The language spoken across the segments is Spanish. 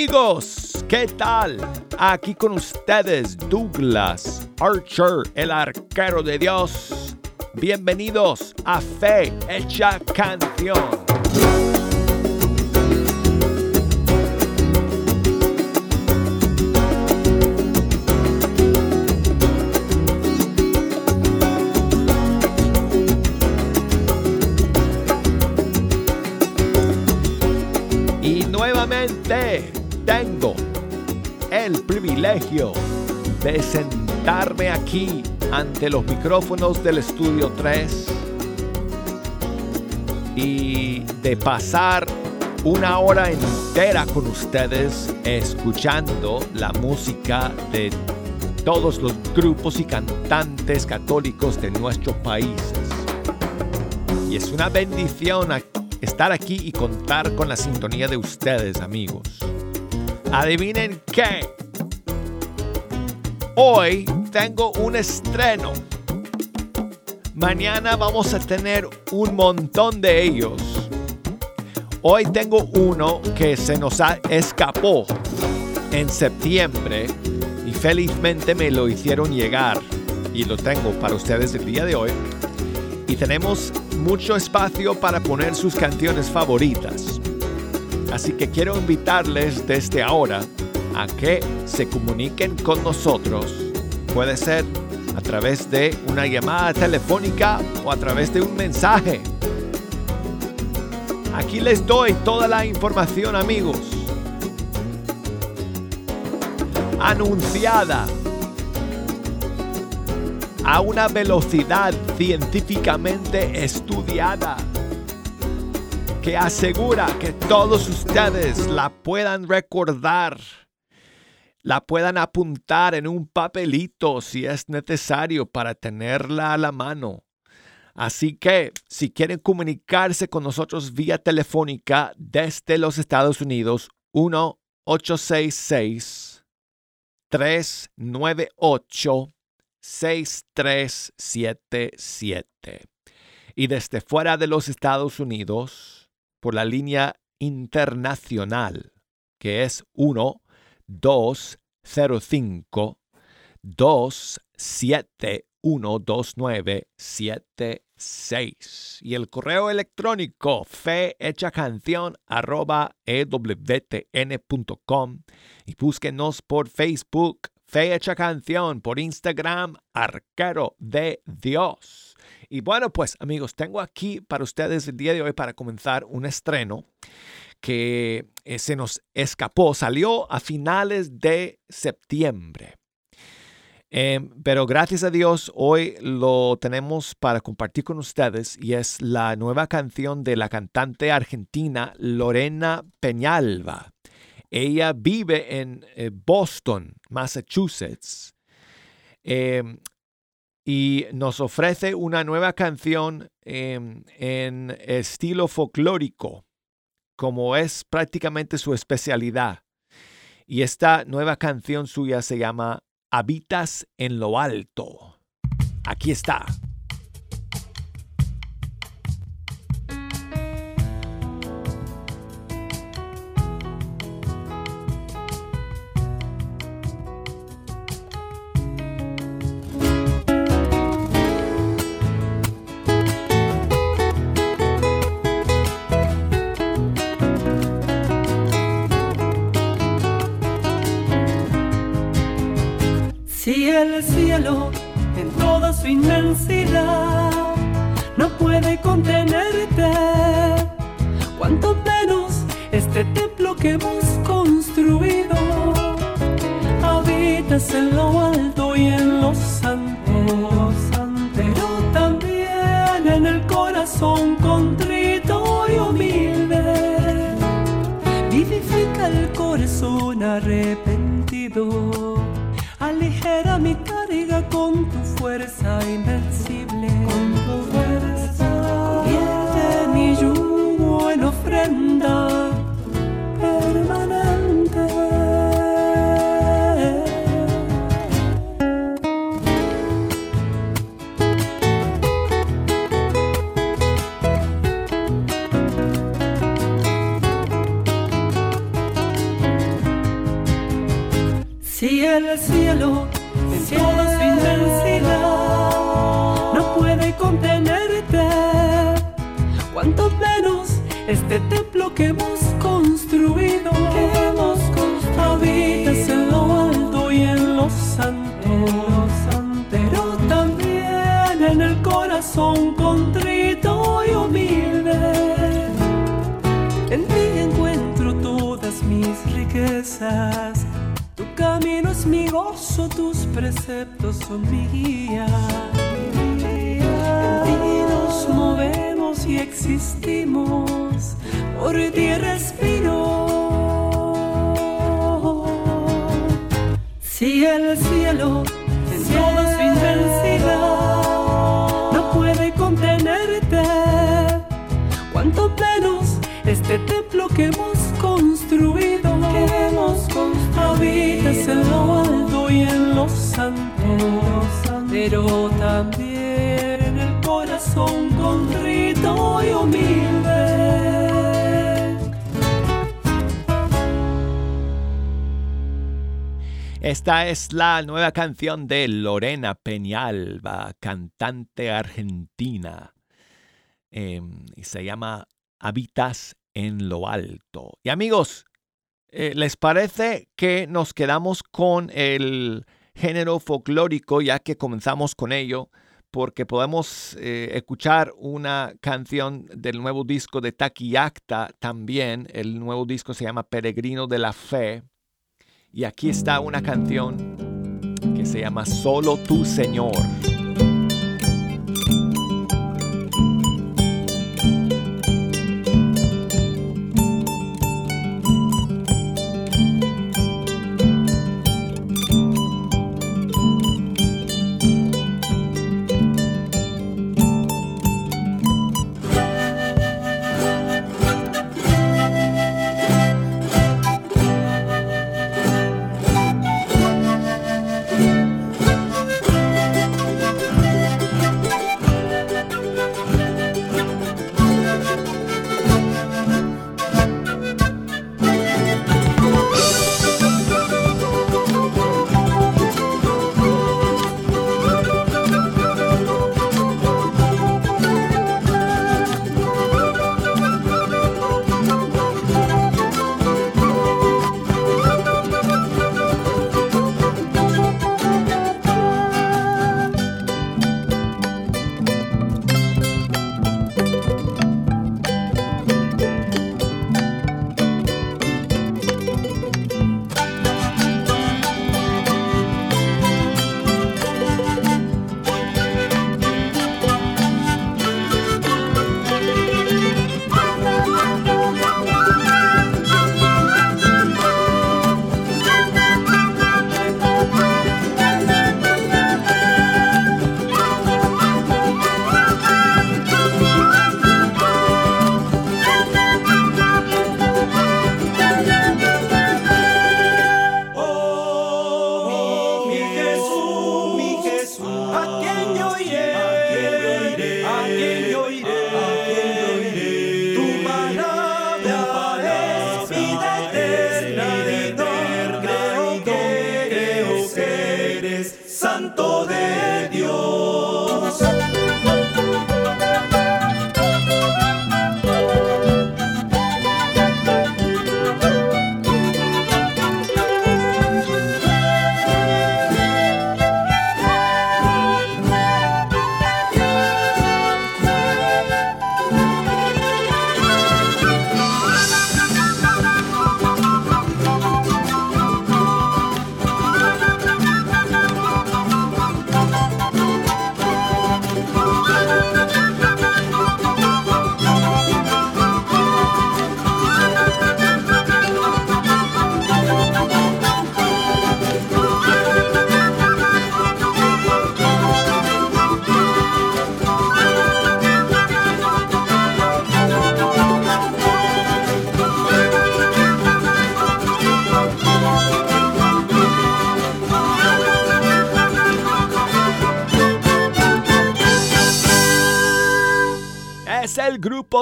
Amigos, ¿qué tal? Aquí con ustedes Douglas Archer, el arquero de Dios. Bienvenidos a Fe Hecha Canción. Tengo el privilegio de sentarme aquí ante los micrófonos del estudio 3 y de pasar una hora entera con ustedes escuchando la música de todos los grupos y cantantes católicos de nuestros países. Y es una bendición estar aquí y contar con la sintonía de ustedes, amigos. Adivinen qué. Hoy tengo un estreno. Mañana vamos a tener un montón de ellos. Hoy tengo uno que se nos escapó en septiembre y felizmente me lo hicieron llegar y lo tengo para ustedes el día de hoy. Y tenemos mucho espacio para poner sus canciones favoritas. Así que quiero invitarles desde ahora a que se comuniquen con nosotros. Puede ser a través de una llamada telefónica o a través de un mensaje. Aquí les doy toda la información amigos. Anunciada a una velocidad científicamente estudiada que asegura que todos ustedes la puedan recordar, la puedan apuntar en un papelito si es necesario para tenerla a la mano. Así que si quieren comunicarse con nosotros vía telefónica desde los Estados Unidos, 1-866 398 6377. Y desde fuera de los Estados Unidos, por la línea internacional, que es 1 205 271 2976 y el correo electrónico canción arroba ewtn.com y búsquenos por Facebook Fe Hecha Canción por Instagram, Arquero de Dios. Y bueno, pues amigos, tengo aquí para ustedes el día de hoy para comenzar un estreno que eh, se nos escapó, salió a finales de septiembre. Em, pero gracias a Dios hoy lo tenemos para compartir con ustedes y es la nueva canción de la cantante argentina Lorena Peñalba. Ella vive en eh, Boston, Massachusetts, em, y nos ofrece una nueva canción em, en estilo folclórico, como es prácticamente su especialidad. Y esta nueva canción suya se llama Habitas en lo Alto. Aquí está. Su inmensidad no puede contenerte, cuanto menos este templo que hemos construido. Habitas en lo alto y en los santos, pero también en el corazón contrito y humilde. Vivifica el corazón arrepentido aligera mi con tu fuerza invencible. Esta es la nueva canción de Lorena Peñalba, cantante argentina. Eh, y se llama Habitas en lo alto. Y amigos, eh, ¿les parece que nos quedamos con el género folclórico ya que comenzamos con ello? Porque podemos eh, escuchar una canción del nuevo disco de Taki Acta también. El nuevo disco se llama Peregrino de la Fe. Y aquí está una canción que se llama Solo tu Señor.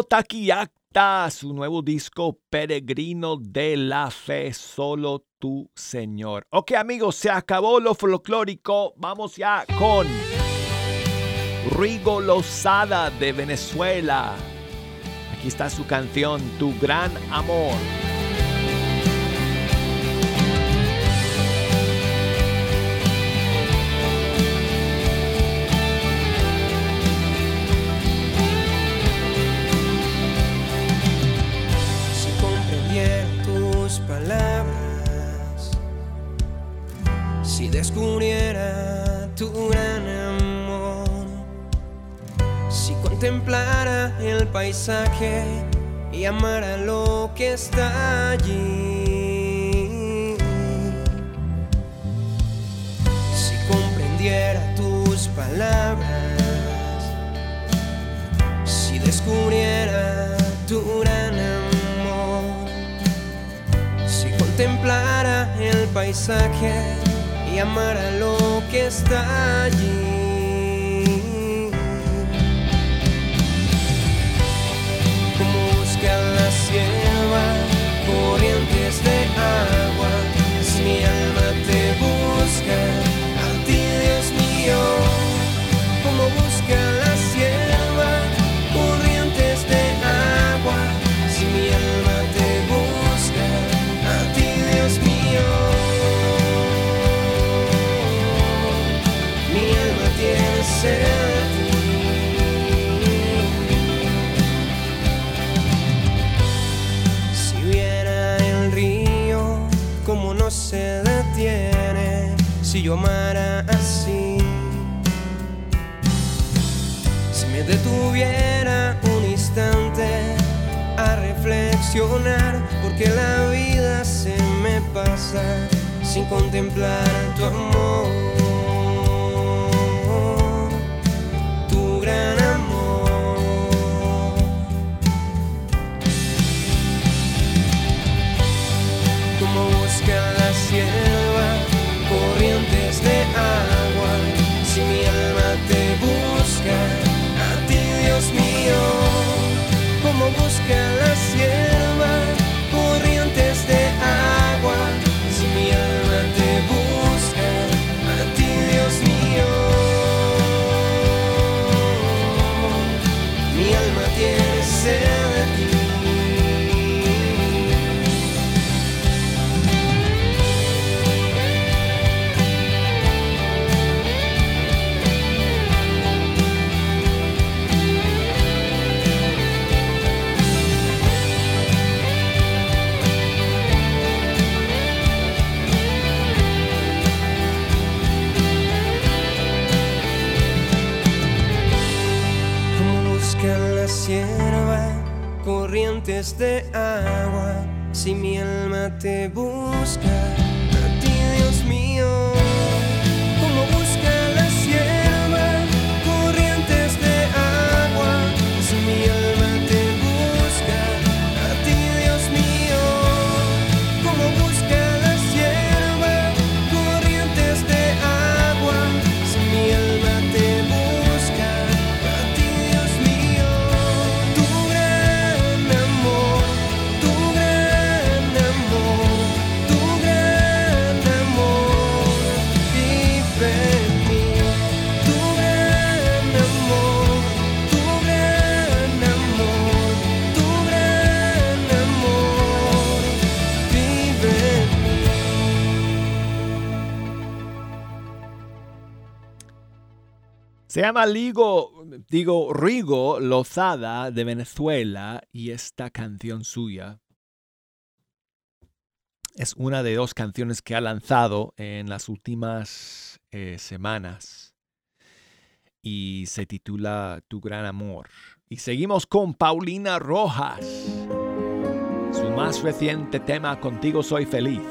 Taquillacta Marta, su nuevo disco Peregrino de la Fe, solo tu Señor. Ok amigos, se acabó lo folclórico, vamos ya con Rigo Lozada de Venezuela. Aquí está su canción, Tu Gran Amor. Descubriera tu gran amor, si contemplara el paisaje y amara lo que está allí, si comprendiera tus palabras, si descubriera tu gran amor, si contemplara el paisaje y amar a lo que está allí. Como busca la sierva corrientes de agua, si mi alma te busca, a ti Dios mío, si yo amara así, si me detuviera un instante a reflexionar, porque la vida se me pasa sin contemplar tu amor. corrientes de agua. Si mi alma te busca, a ti Dios mío, como busca la de agua, si mi alma te busca, Se llama Ligo, digo, Rigo Lozada de Venezuela y esta canción suya es una de dos canciones que ha lanzado en las últimas eh, semanas y se titula Tu gran amor. Y seguimos con Paulina Rojas, su más reciente tema Contigo soy feliz.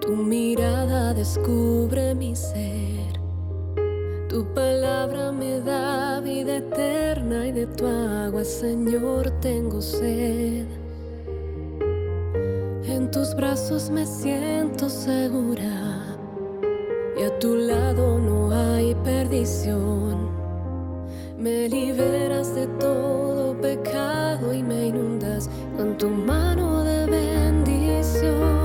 Tu mirada descubre mi ser. Tu palabra me da vida eterna y de tu agua, Señor, tengo sed. En tus brazos me siento segura y a tu lado no hay perdición. Me liberas de todo pecado y me inundas con tu mano de bendición.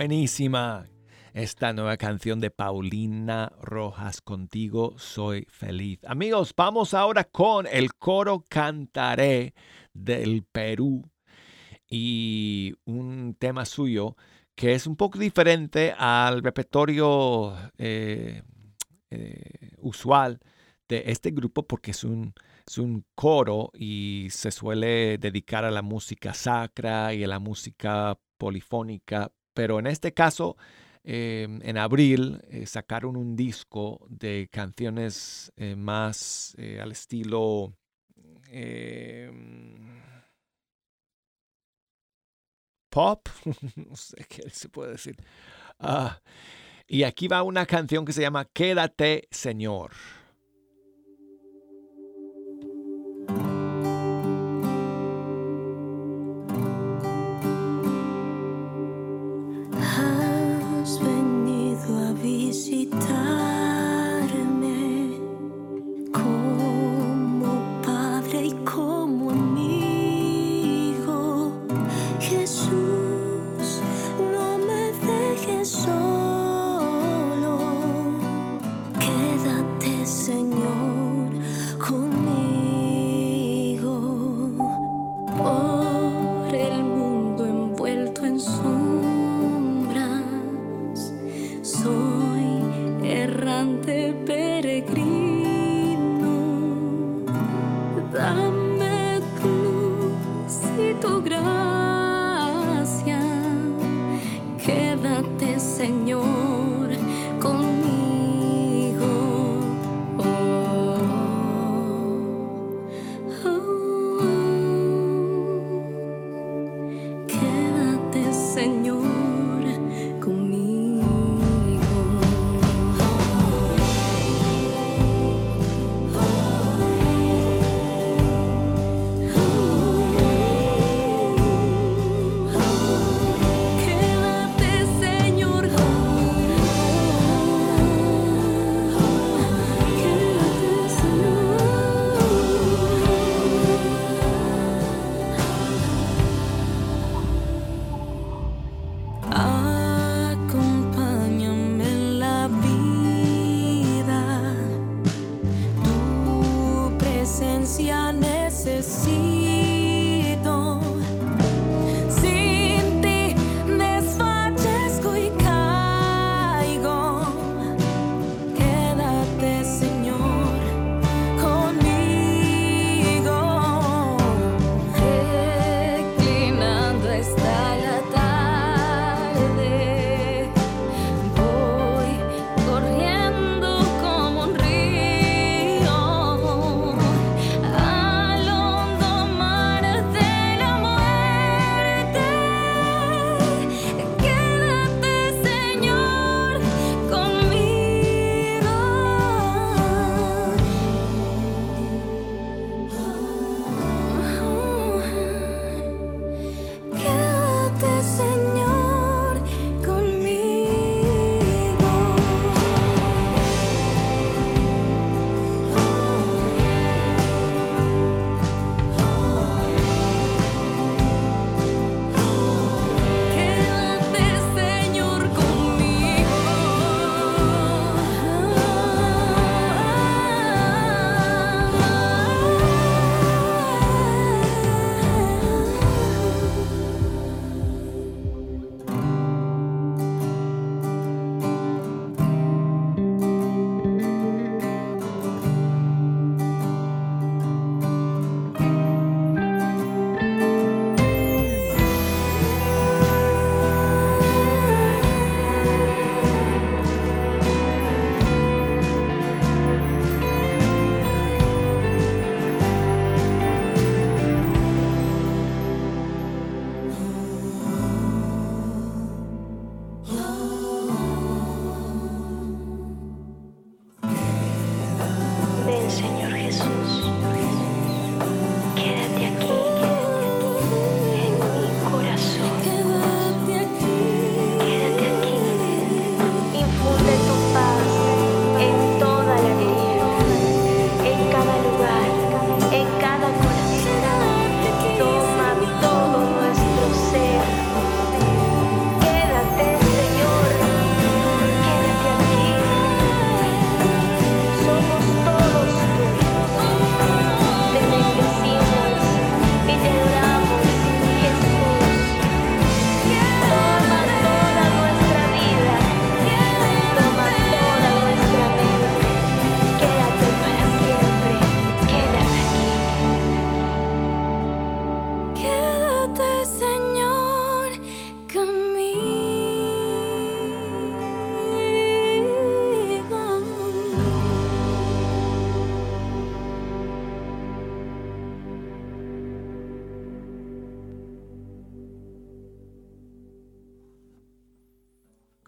Buenísima esta nueva canción de Paulina Rojas, Contigo soy feliz. Amigos, vamos ahora con el coro Cantaré del Perú y un tema suyo que es un poco diferente al repertorio eh, eh, usual de este grupo porque es un, es un coro y se suele dedicar a la música sacra y a la música polifónica, pero en este caso, eh, en abril, eh, sacaron un disco de canciones eh, más eh, al estilo... eh, pop, no sé qué se puede decir. Ah, y aquí va una canción que se llama Quédate, Señor.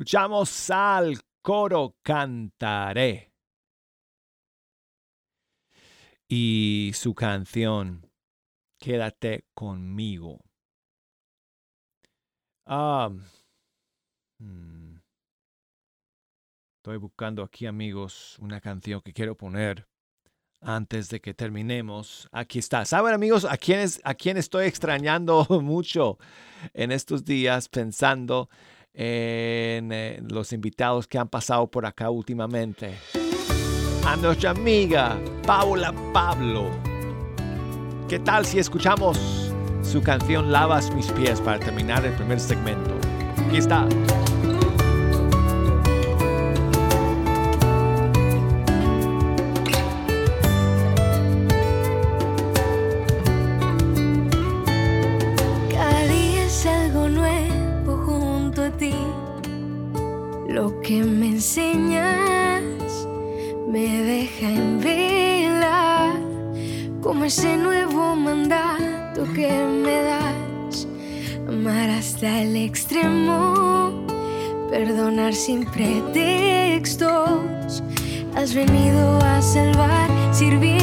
Escuchamos al coro Cantaré. Y su canción Quédate conmigo. Ah, mm, estoy buscando aquí, amigos, una canción que quiero poner antes de que terminemos. Aquí está. ¿Saben, amigos, a quién, es- a quién estoy extrañando mucho en estos días pensando en eh, los invitados que han pasado por acá últimamente? A nuestra amiga Paula Pablo. ¿Qué tal si escuchamos su canción Lavas mis pies para terminar el primer segmento? Aquí está. Sin pretextos. Has venido a salvar sirviéndonos.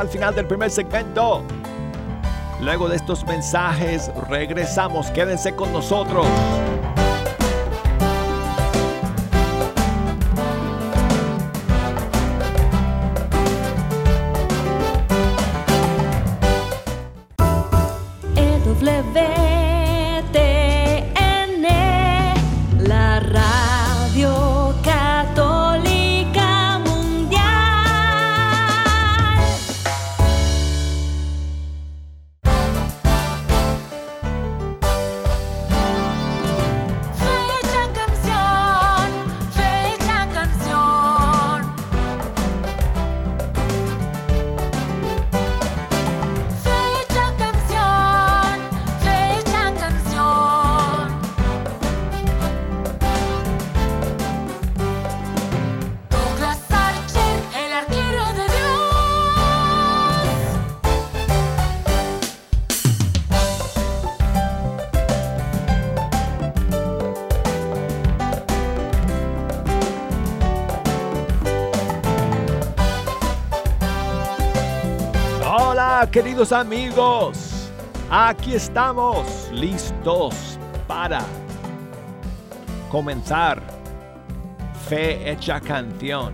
Al final del primer segmento. Luego de estos mensajes, regresamos. Quédense con nosotros. EWTN, amigos. Aquí estamos listos para comenzar Fe Hecha Canción.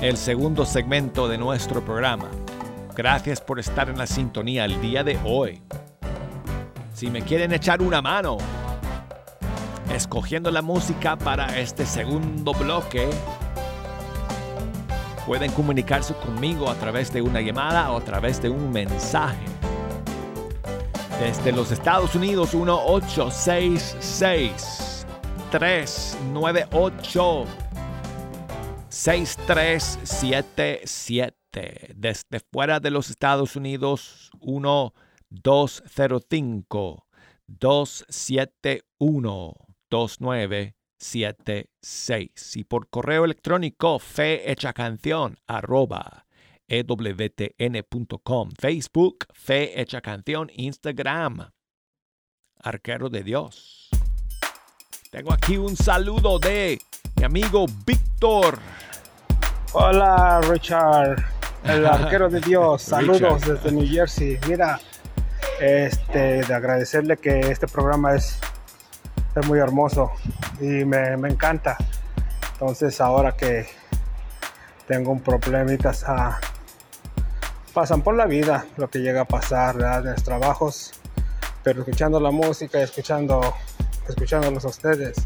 El segundo segmento de nuestro programa. Gracias por estar en la sintonía el día de hoy. Si me quieren echar una mano escogiendo la música para este segundo bloque, pueden comunicarse conmigo a través de una llamada o a través de un mensaje. Desde los Estados Unidos, 1866 398 6377. Desde fuera de los Estados Unidos, 1205 271 2976 y por correo electrónico fehechacanción arroba ewtn.com Facebook Fe Hecha Canción. Instagram Arquero de Dios. Tengo aquí un saludo de mi amigo Víctor. Hola Richard, el arquero de Dios. Saludos desde New Jersey. Mira, este, de agradecerle que este programa es, es muy hermoso y me, me encanta. Entonces ahora que tengo un problemita, ah, pasan por la vida lo que llega a pasar ¿verdad? los trabajos, pero escuchando la música, escuchando, escuchándolos a ustedes,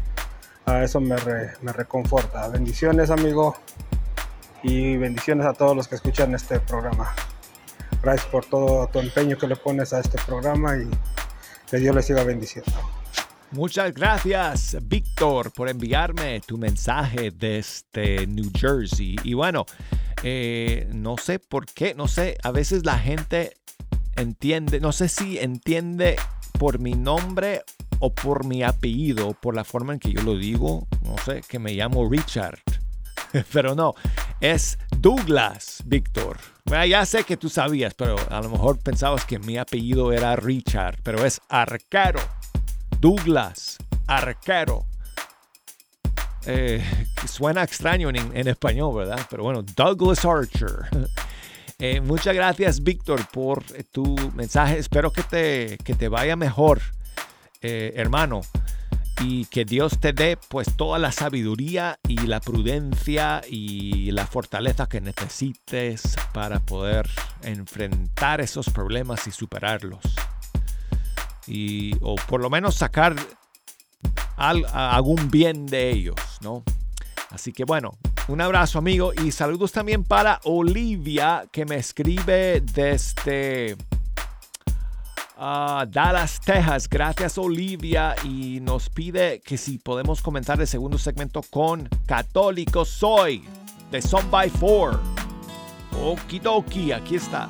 a eso me, re- me reconforta. Bendiciones amigo y bendiciones a todos los que escuchan este programa. Gracias por todo tu empeño que le pones a este programa y que Dios les siga bendiciendo. Muchas gracias, Víctor, por enviarme tu mensaje desde New Jersey. Y bueno, eh, no sé por qué, no sé, a veces la gente entiende, no sé si entiende por mi nombre o por mi apellido, por la forma en que yo lo digo, no sé, que me llamo Richard. Pero no, es Douglas, Víctor. Bueno, ya sé que tú sabías, pero a lo mejor pensabas que mi apellido era Richard, pero es Arcaro. Douglas, arquero. Eh, suena extraño en, español, ¿verdad? Pero bueno, Douglas Archer. Eh, muchas gracias, Víctor, por tu mensaje. Espero que te, que te vaya mejor, eh, hermano. y que Dios te dé pues toda la sabiduría y la prudencia y la fortaleza que necesites para poder enfrentar esos problemas y superarlos. Y, o por lo menos sacar al- algún bien de ellos, ¿no? Así que bueno, un abrazo amigo y saludos también para Olivia que me escribe desde ah, Dallas, Texas. Gracias Olivia y nos pide que si podemos comentar el segundo segmento con Católico Soy de Son by Four. Okidoki, aquí está.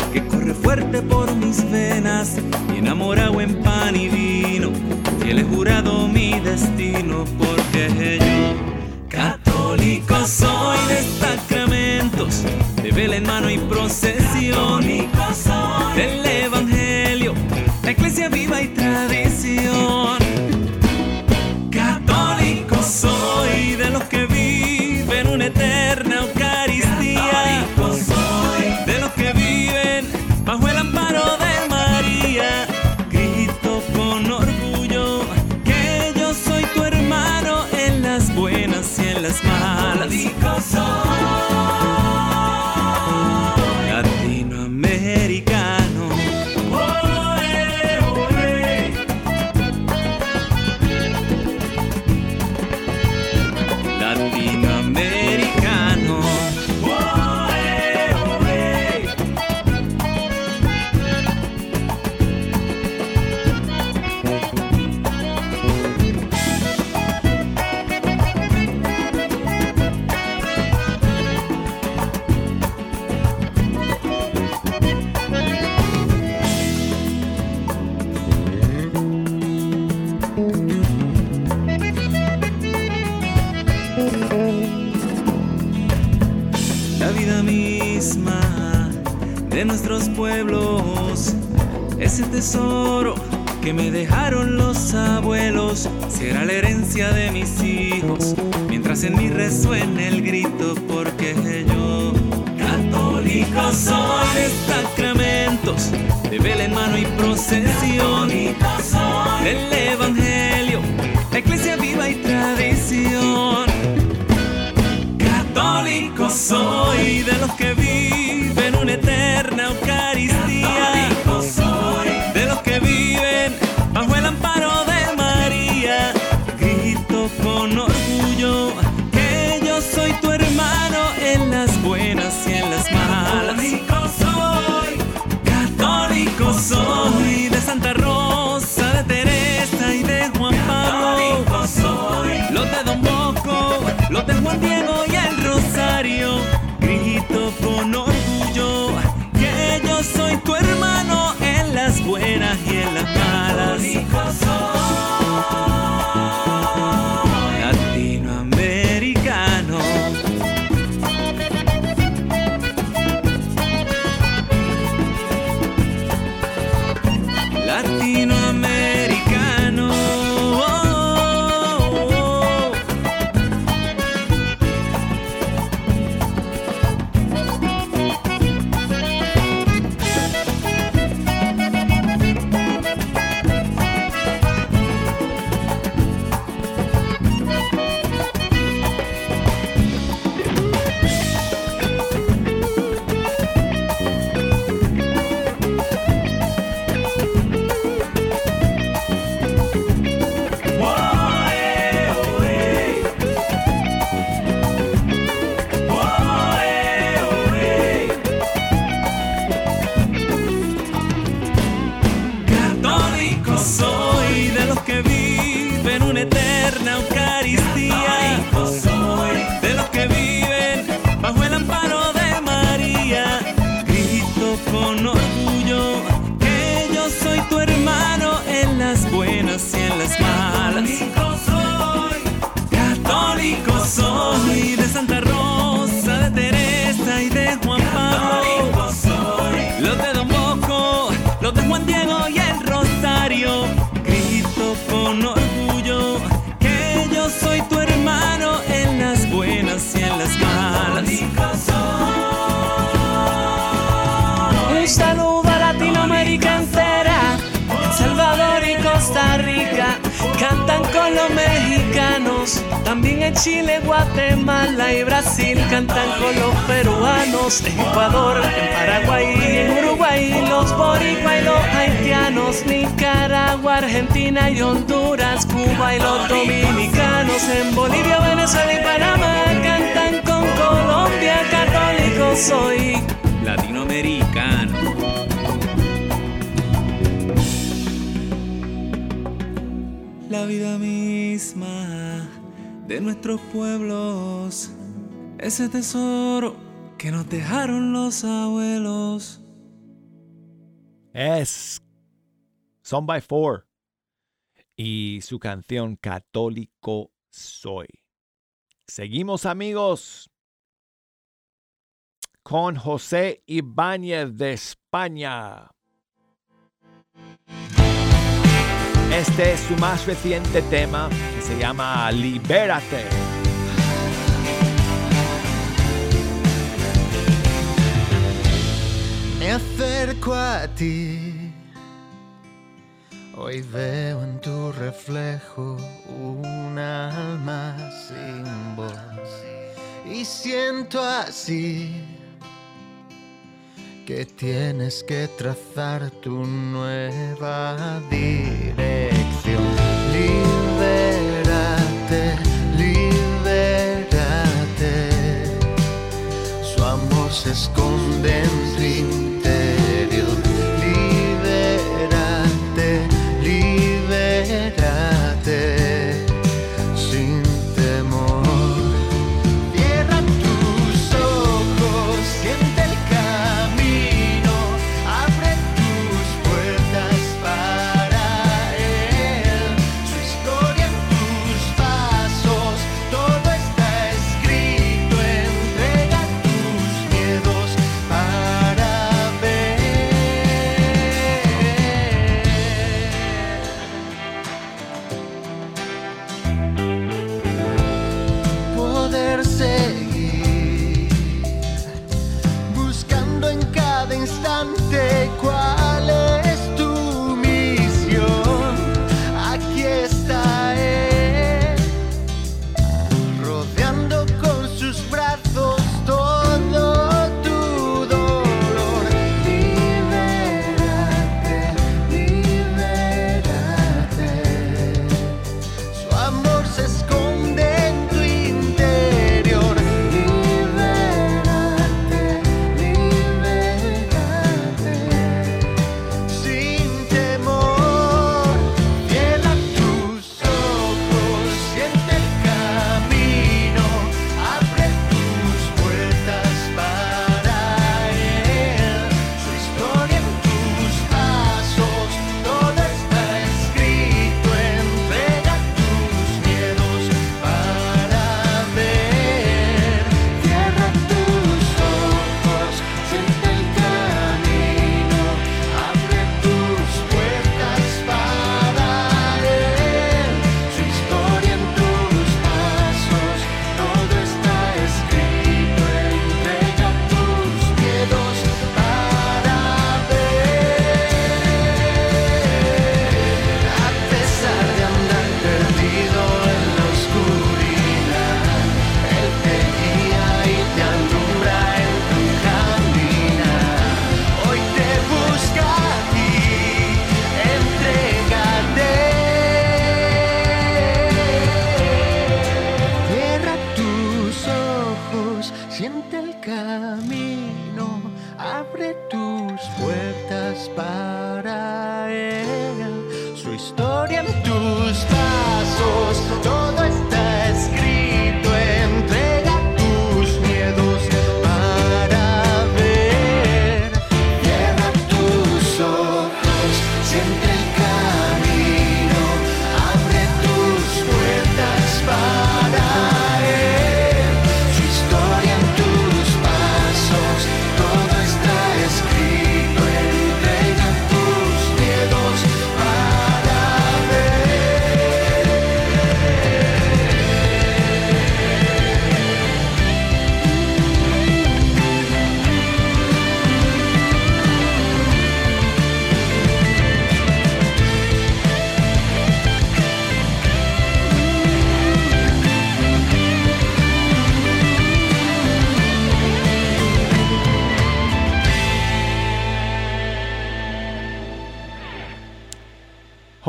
que corre fuerte por mis venas y enamorado en pan y vino. Fiel he jurado mi destino porque yo, católico soy de sacramentos, de vela en mano y procesión. Del evangelio, la iglesia viva y tradición. Católico soy de los que viven una eterna también en Chile, Guatemala y Brasil cantan con los peruanos, en Ecuador, en Paraguay en Uruguay, los boricua y los haitianos, Nicaragua, Argentina y Honduras, Cuba y los dominicanos, en Bolivia, Venezuela y Panamá cantan con Colombia, católico soy latinoamericano. La vida misma de nuestros pueblos, ese tesoro que nos dejaron los abuelos. Es Son by Four y su canción Católico Soy. Seguimos amigos con José Ibáñez de España. Este es su más reciente tema que se llama Libérate. Me acerco a ti. Hoy veo en tu reflejo un alma sin voz. Y siento así que tienes que trazar tu nueva dirección. Libérate, libérate. Su amor se esconde en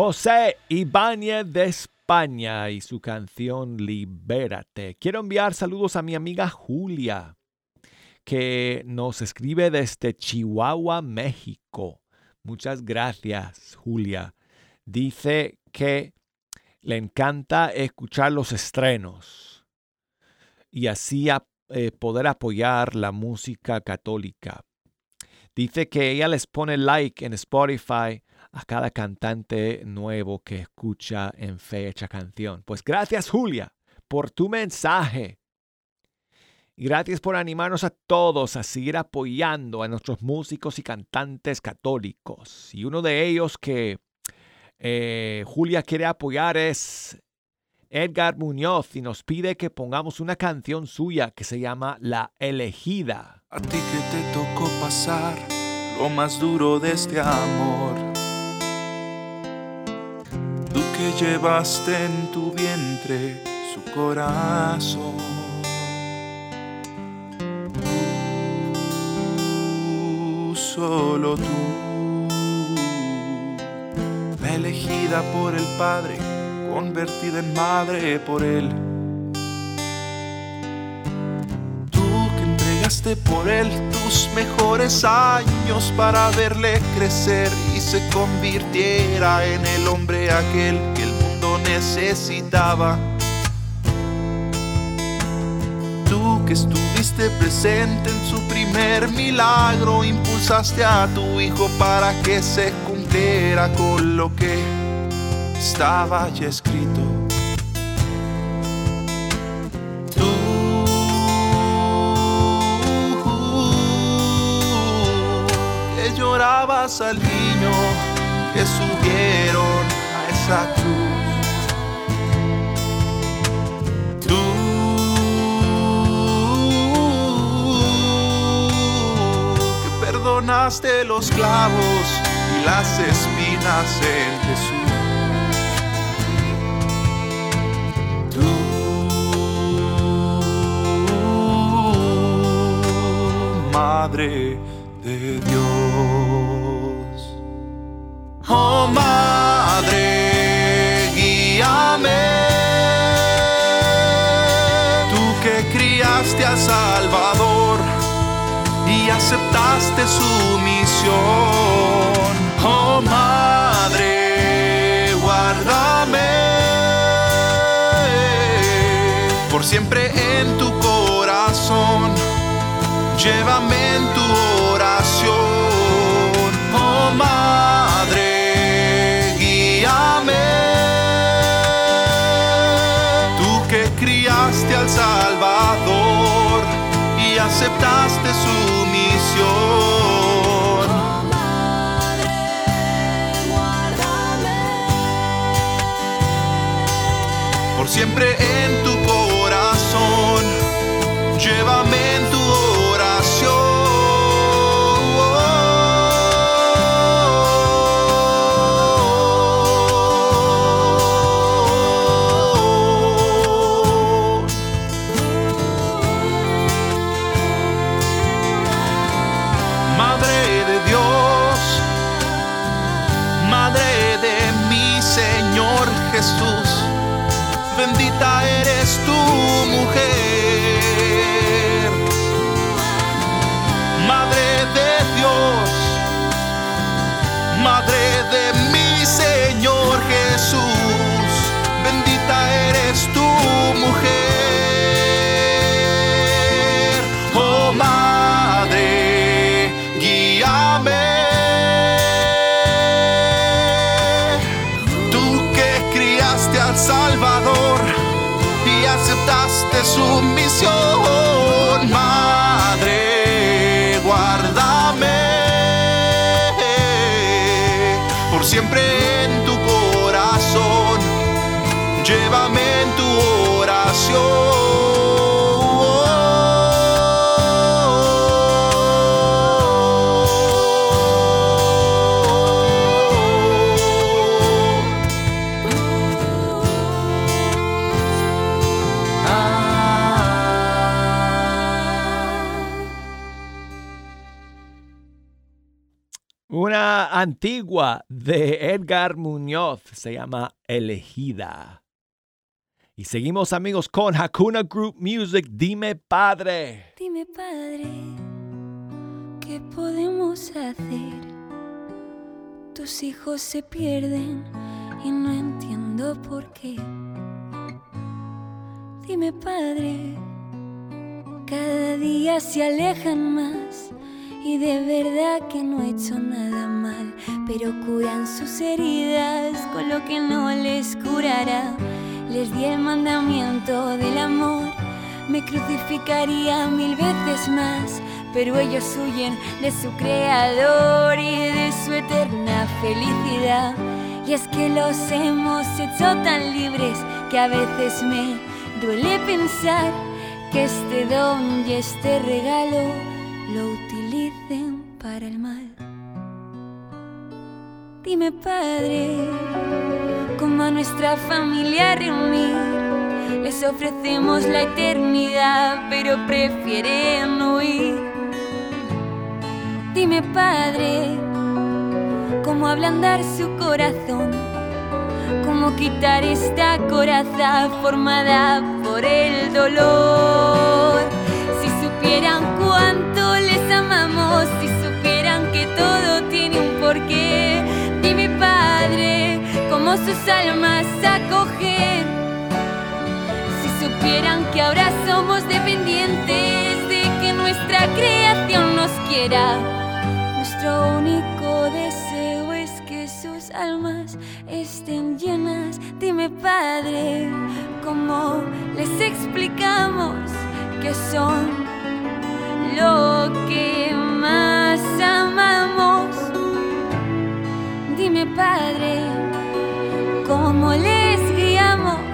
José Ibáñez de España y su canción Libérate. Quiero enviar saludos a mi amiga Julia, que nos escribe desde Chihuahua, México. Muchas gracias, Julia. Dice que le encanta escuchar los estrenos y así eh, poder apoyar la música católica. Dice que ella les pone like en Spotify a cada cantante nuevo que escucha en Fecha Canción. Pues gracias Julia por tu mensaje. Y gracias por animarnos a todos a seguir apoyando a nuestros músicos y cantantes católicos. Y uno de ellos que eh, Julia quiere apoyar es Edgar Muñoz y nos pide que pongamos una canción suya que se llama La Elegida. A ti que te tocó pasar lo más duro de este amor. Que llevaste en tu vientre su corazón. Solo tú, elegida por el Padre, convertida en madre por él. Tú que entregaste por él tus mejores años para verle crecer se convirtiera en el hombre aquel que el mundo necesitaba. Tú que estuviste presente en su primer milagro, impulsaste a tu hijo para que se cumpliera con lo que estaba ya escrito. Tú que llorabas al niño que subieron a esa cruz. Tú que perdonaste los clavos y las espinas en Jesús. Madre Madre, guíame. Tú que criaste al Salvador y aceptaste su misión. Oh Madre, guárdame por siempre en tu corazón. Llévame en tu oración, oh Madre, aceptaste su misión. Por siempre en Madre, guárdame por siempre en tu corazón, llévame en tu oración. Antigua de Edgar Muñoz se llama Elegida. Y seguimos amigos con Hakuna Group Music. Dime padre. Dime, padre, ¿qué podemos hacer? Tus hijos se pierden y no entiendo por qué. Dime, padre, cada día se alejan más y de verdad que no he hecho nada mal, pero curan sus heridas con lo que no les curará. Les di el mandamiento del amor me crucificaría mil veces más, pero ellos huyen de su creador y de su eterna felicidad. Y es que los hemos hecho tan libres que a veces me duele pensar que este don y este regalo el mal. Dime, Padre, cómo a nuestra familia reunir. Les ofrecemos la eternidad, pero prefieren huir. Dime, Padre, cómo ablandar su corazón, cómo quitar esta coraza formada por el dolor. Si supieran cuánto les amamos, si todo tiene un porqué, dime, Padre, cómo sus almas acogen si supieran que ahora somos dependientes de que nuestra creación nos quiera, nuestro único deseo es que sus almas estén llenas. Dime, Padre, ¿cómo les explicamos que son lo que más amamos? Padre, ¿cómo les guiamos?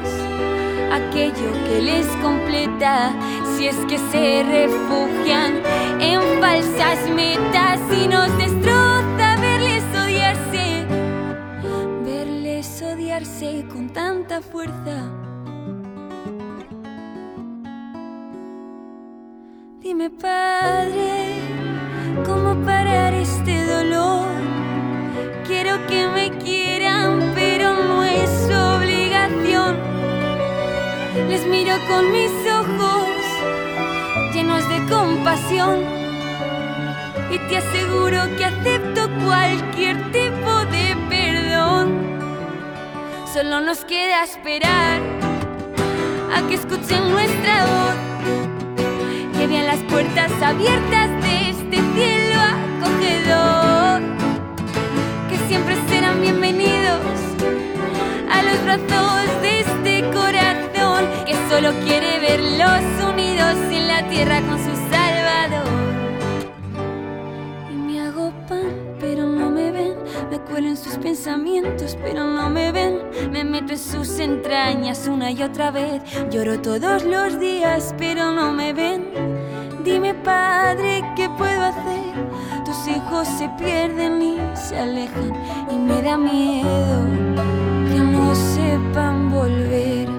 aquello que les completa si es que se refugian en falsas metas y nos destroza verles odiarse, verles odiarse con tanta fuerza. Dime, Padre, ¿cómo parar este dolor? Quiero que me quieran, pero no es obligación. Les miro con mis ojos llenos de compasión y te aseguro que acepto cualquier tipo de perdón. Solo nos queda esperar a que escuchen nuestra voz, que vean las puertas abiertas de este cielo acogedor, siempre serán bienvenidos a los brazos de este corazón que solo quiere verlos unidos en la tierra con su Salvador. Y me hago pan, pero no me ven. Me cuelo en sus pensamientos, pero no me ven. Me meto en sus entrañas una y otra vez. Lloro todos los días, pero no me ven. Dime, Padre, ¿qué puedo hacer? Tus hijos se pierden y se alejan y me da miedo que no sepan volver.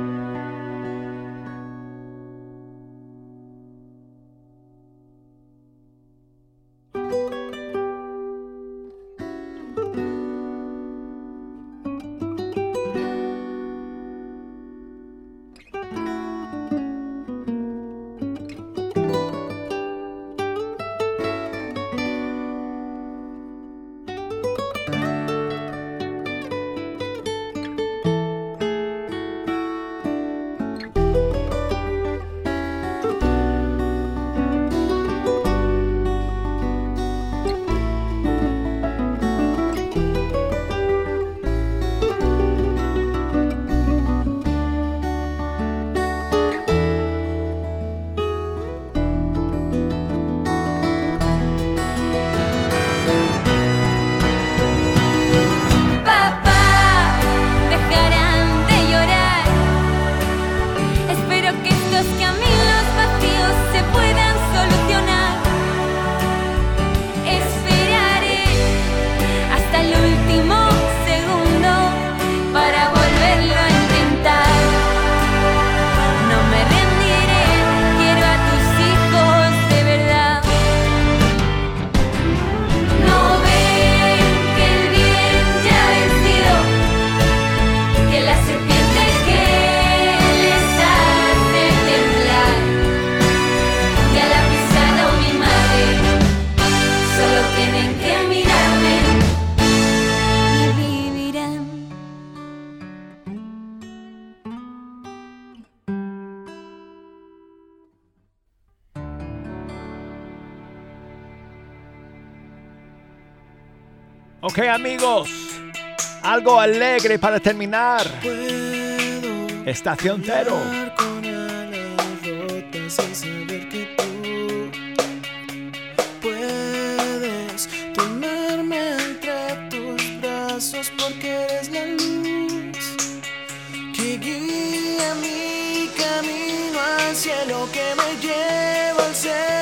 Amigos, algo alegre para terminar. Estación cero. Puedes ponerme entre tus brazos porque eres la luz que guía mi camino al cielo que me lleva al cielo